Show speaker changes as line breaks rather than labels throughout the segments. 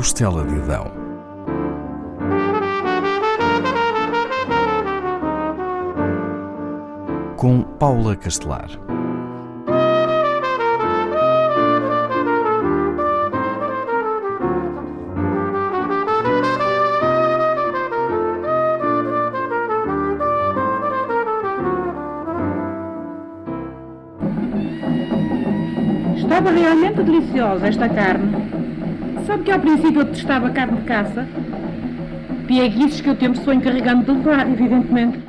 Costela de Adão. Com Paula Castelar.
Estava realmente deliciosa esta carne. Sabe que ao princípio eu detestava carne de caça? Pieguices que eu tempo sou encarregando de levar, evidentemente.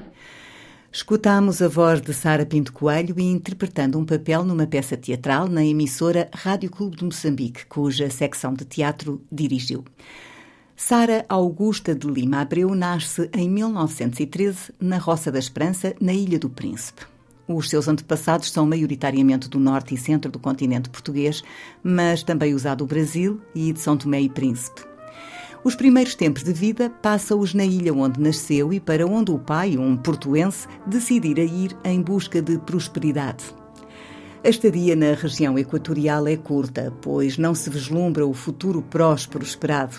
Escutámos a voz de Sara Pinto Coelho interpretando um papel numa peça teatral na emissora Rádio Clube de Moçambique, cuja secção de teatro dirigiu. Sara Augusta de Lima Abreu nasce em 1913 na Roça da Esperança, na Ilha do Príncipe. Os seus antepassados são maioritariamente do norte e centro do continente português, mas também os há do Brasil e de São Tomé e Príncipe. Os primeiros tempos de vida passa-os na ilha onde nasceu e para onde o pai, um portuense, decidira ir em busca de prosperidade. A estadia na região equatorial é curta, pois não se vislumbra o futuro próspero esperado.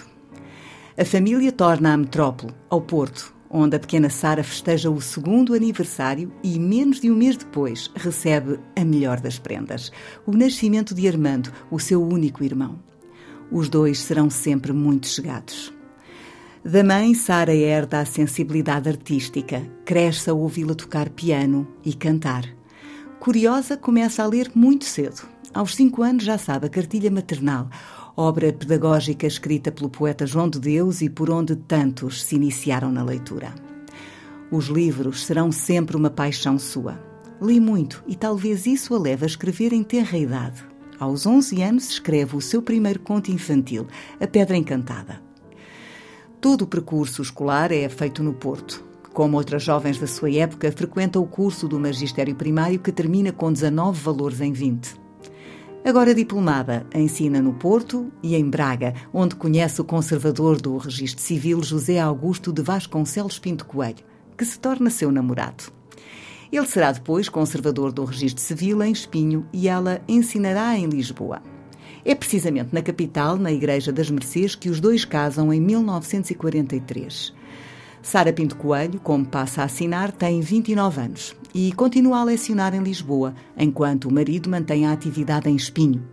A família torna a metrópole, ao Porto, onde a pequena Sara festeja o segundo aniversário e, menos de um mês depois, recebe a melhor das prendas: o nascimento de Armando, o seu único irmão. Os dois serão sempre muito chegados. Da mãe, Sara herda a sensibilidade artística, cresce a ouvi-la tocar piano e cantar. Curiosa, começa a ler muito cedo. Aos cinco anos já sabe a cartilha maternal, obra pedagógica escrita pelo poeta João de Deus e por onde tantos se iniciaram na leitura. Os livros serão sempre uma paixão sua. Li muito e talvez isso a leve a escrever em tenra idade. Aos 11 anos escreve o seu primeiro conto infantil, A Pedra Encantada. Todo o percurso escolar é feito no Porto. Como outras jovens da sua época, frequenta o curso do magistério primário que termina com 19 valores em 20. Agora diplomada, ensina no Porto e em Braga, onde conhece o conservador do Registro Civil José Augusto de Vasconcelos Pinto Coelho, que se torna seu namorado. Ele será depois conservador do Registro Civil em Espinho e ela ensinará em Lisboa. É precisamente na capital, na Igreja das Mercês, que os dois casam em 1943. Sara Pinto Coelho, como passa a assinar, tem 29 anos e continua a lecionar em Lisboa, enquanto o marido mantém a atividade em Espinho.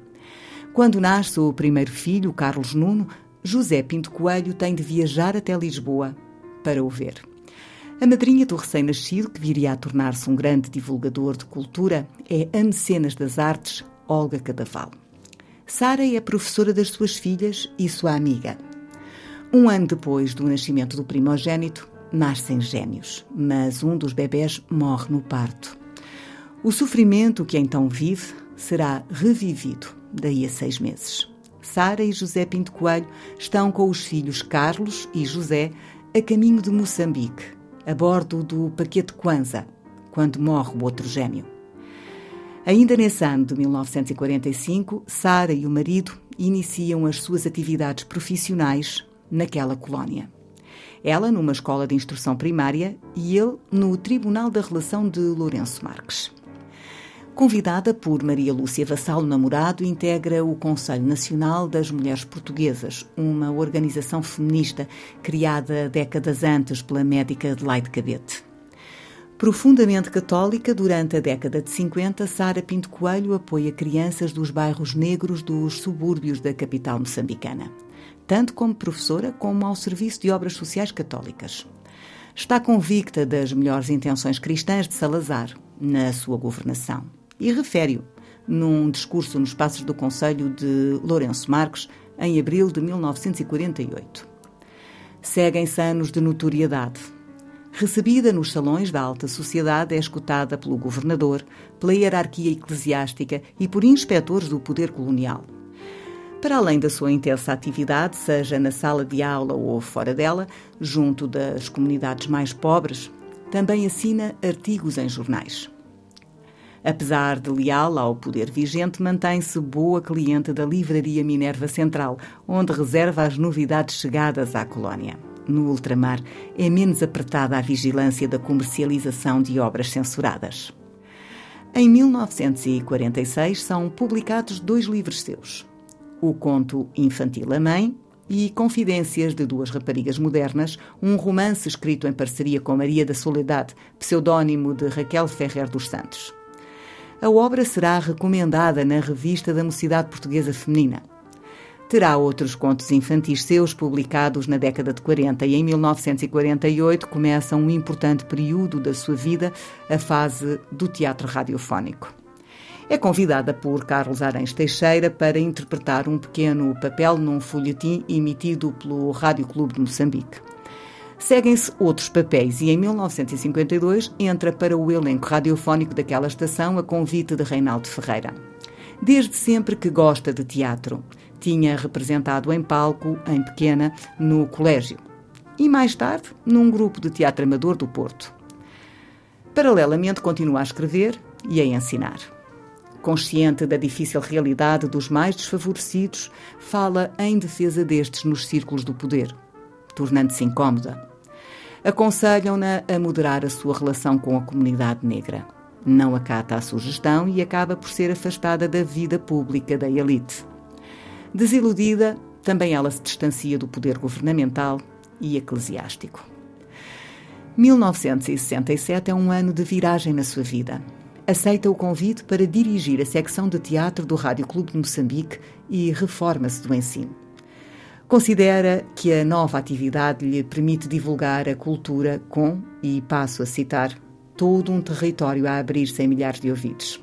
Quando nasce o primeiro filho, Carlos Nuno, José Pinto Coelho tem de viajar até Lisboa para o ver. A madrinha do recém-nascido, que viria a tornar-se um grande divulgador de cultura, é a mecenas das artes, Olga Cadaval. Sara é professora das suas filhas e sua amiga. Um ano depois do nascimento do primogênito, nascem gêmeos, mas um dos bebés morre no parto. O sofrimento que então vive será revivido daí a seis meses. Sara e José Pinto Coelho estão com os filhos Carlos e José a caminho de Moçambique, a bordo do Paquete Kwanza, quando morre o outro gêmeo. Ainda nesse ano de 1945, Sara e o marido iniciam as suas atividades profissionais naquela colónia. Ela numa escola de instrução primária e ele no Tribunal da Relação de Lourenço Marques. Convidada por Maria Lúcia Vassalo Namorado, integra o Conselho Nacional das Mulheres Portuguesas, uma organização feminista criada décadas antes pela médica Adelaide Cabete. Profundamente católica, durante a década de 50, Sara Pinto Coelho apoia crianças dos bairros negros dos subúrbios da capital moçambicana tanto como professora como ao serviço de obras sociais católicas. Está convicta das melhores intenções cristãs de Salazar na sua governação e refere-o num discurso nos Passos do Conselho de Lourenço Marques em abril de 1948. Seguem-se anos de notoriedade. Recebida nos salões da alta sociedade, é escutada pelo governador, pela hierarquia eclesiástica e por inspectores do poder colonial. Para além da sua intensa atividade, seja na sala de aula ou fora dela, junto das comunidades mais pobres, também assina artigos em jornais. Apesar de leal ao poder vigente, mantém-se boa cliente da Livraria Minerva Central, onde reserva as novidades chegadas à colónia. No ultramar, é menos apertada a vigilância da comercialização de obras censuradas. Em 1946 são publicados dois livros seus: o conto infantil A Mãe e Confidências de Duas Raparigas Modernas, um romance escrito em parceria com Maria da Soledade, pseudónimo de Raquel Ferrer dos Santos. A obra será recomendada na Revista da Mocidade Portuguesa Feminina. Terá outros contos infantis seus publicados na década de 40 e em 1948 começa um importante período da sua vida, a fase do teatro radiofónico. É convidada por Carlos Arens Teixeira para interpretar um pequeno papel num folhetim emitido pelo Rádio Clube de Moçambique. Seguem-se outros papéis e em 1952 entra para o elenco radiofónico daquela estação a convite de Reinaldo Ferreira. Desde sempre que gosta de teatro tinha representado em palco, em pequena, no colégio e mais tarde num grupo de teatro amador do Porto. Paralelamente, continua a escrever e a ensinar. Consciente da difícil realidade dos mais desfavorecidos, fala em defesa destes nos círculos do poder, tornando-se incómoda. Aconselham-na a moderar a sua relação com a comunidade negra. Não acata a sugestão e acaba por ser afastada da vida pública da elite. Desiludida, também ela se distancia do poder governamental e eclesiástico. 1967 é um ano de viragem na sua vida. Aceita o convite para dirigir a secção de teatro do Rádio Clube de Moçambique e reforma-se do ensino. Considera que a nova atividade lhe permite divulgar a cultura com, e passo a citar, todo um território a abrir-se em milhares de ouvidos.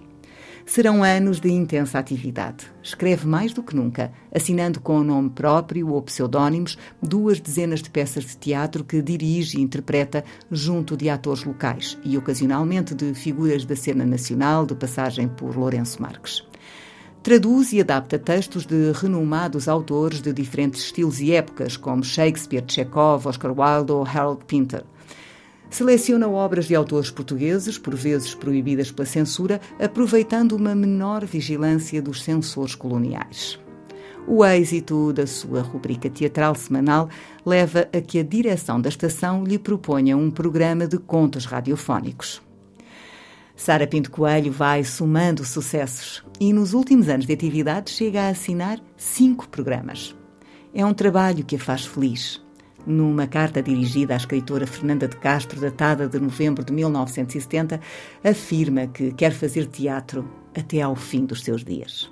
Serão anos de intensa atividade. Escreve mais do que nunca, assinando com o nome próprio ou pseudónimos duas dezenas de peças de teatro que dirige e interpreta junto de atores locais e ocasionalmente de figuras da cena nacional de passagem por Lourenço Marques. Traduz e adapta textos de renomados autores de diferentes estilos e épocas, como Shakespeare, Chekhov, Oscar Wilde ou Harold Pinter. Seleciona obras de autores portugueses, por vezes proibidas pela censura, aproveitando uma menor vigilância dos censores coloniais. O êxito da sua rubrica teatral semanal leva a que a direção da estação lhe proponha um programa de contos radiofónicos. Sara Pinto Coelho vai somando sucessos e, nos últimos anos de atividade, chega a assinar cinco programas. É um trabalho que a faz feliz numa carta dirigida à escritora Fernanda de Castro, datada de novembro de 1970, afirma que quer fazer teatro até ao fim dos seus dias.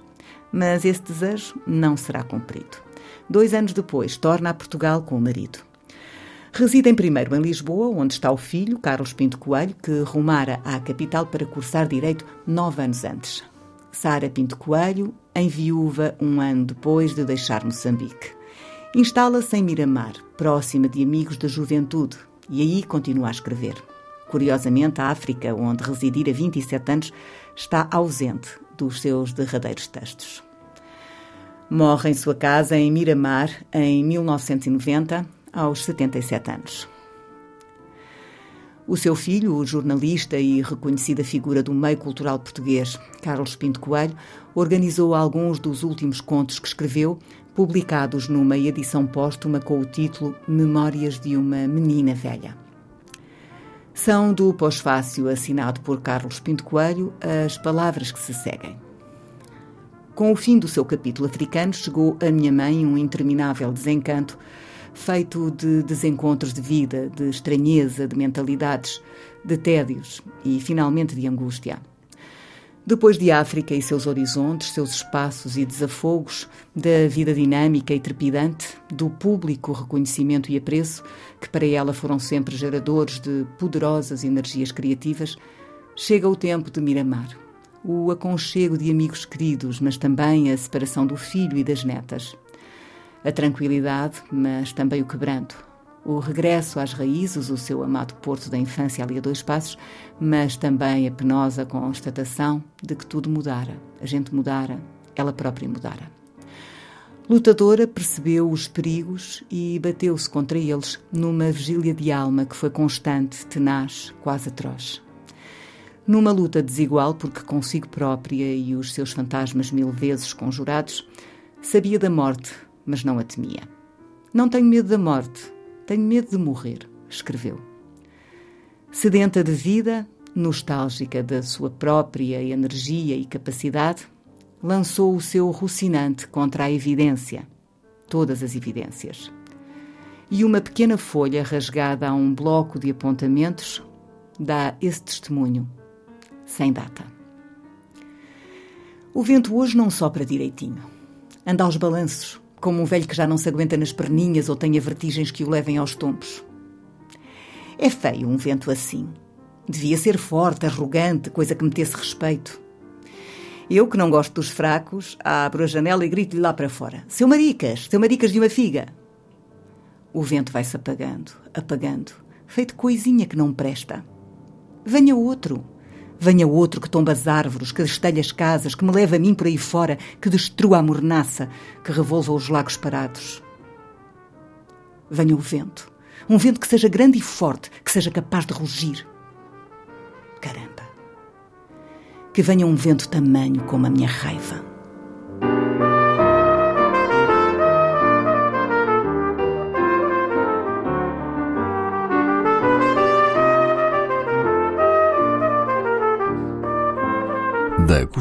Mas esse desejo não será cumprido. Dois anos depois, torna a Portugal com o marido. Residem primeiro em Lisboa, onde está o filho, Carlos Pinto Coelho, que rumara à capital para cursar Direito nove anos antes. Sara Pinto Coelho, em viúva um ano depois de deixar Moçambique. Instala-se em Miramar, próxima de amigos da juventude, e aí continua a escrever. Curiosamente, a África, onde residir há 27 anos, está ausente dos seus derradeiros textos. Morre em sua casa em Miramar em 1990, aos 77 anos. O seu filho, o jornalista e reconhecida figura do meio cultural português, Carlos Pinto Coelho, organizou alguns dos últimos contos que escreveu publicados numa edição póstuma com o título Memórias de uma Menina Velha. São do pós-fácil assinado por Carlos Pinto Coelho as palavras que se seguem. Com o fim do seu capítulo africano, chegou a minha mãe um interminável desencanto, feito de desencontros de vida, de estranheza, de mentalidades, de tédios e, finalmente, de angústia. Depois de África e seus horizontes, seus espaços e desafogos, da vida dinâmica e trepidante, do público reconhecimento e apreço, que para ela foram sempre geradores de poderosas energias criativas, chega o tempo de Miramar. O aconchego de amigos queridos, mas também a separação do filho e das netas. A tranquilidade, mas também o quebranto, o regresso às raízes, o seu amado porto da infância ali a dois passos, mas também a penosa constatação de que tudo mudara, a gente mudara, ela própria mudara. Lutadora percebeu os perigos e bateu-se contra eles numa vigília de alma que foi constante, tenaz, quase atroz. Numa luta desigual, porque consigo própria e os seus fantasmas mil vezes conjurados, sabia da morte, mas não a temia. Não tenho medo da morte, tenho medo de morrer, escreveu. Sedenta de vida, nostálgica da sua própria energia e capacidade, lançou o seu rucinante contra a evidência. todas as evidências. E uma pequena folha rasgada a um bloco de apontamentos dá esse testemunho, sem data. O vento hoje não sopra direitinho. Anda aos balanços, como um velho que já não se aguenta nas perninhas ou tenha vertigens que o levem aos tombos. É feio um vento assim. Devia ser forte, arrogante, coisa que metesse respeito. Eu, que não gosto dos fracos, abro a janela e grito-lhe lá para fora: Seu maricas, seu maricas de uma figa! O vento vai-se apagando, apagando, feito coisinha que não presta. Venha outro. Venha outro que tomba as árvores, que destelha as casas, que me leva a mim por aí fora, que destrua a mornaça, que revolva os lagos parados. Venha o vento. Um vento que seja grande e forte, que seja capaz de rugir. Caramba! Que venha um vento tamanho como a minha raiva.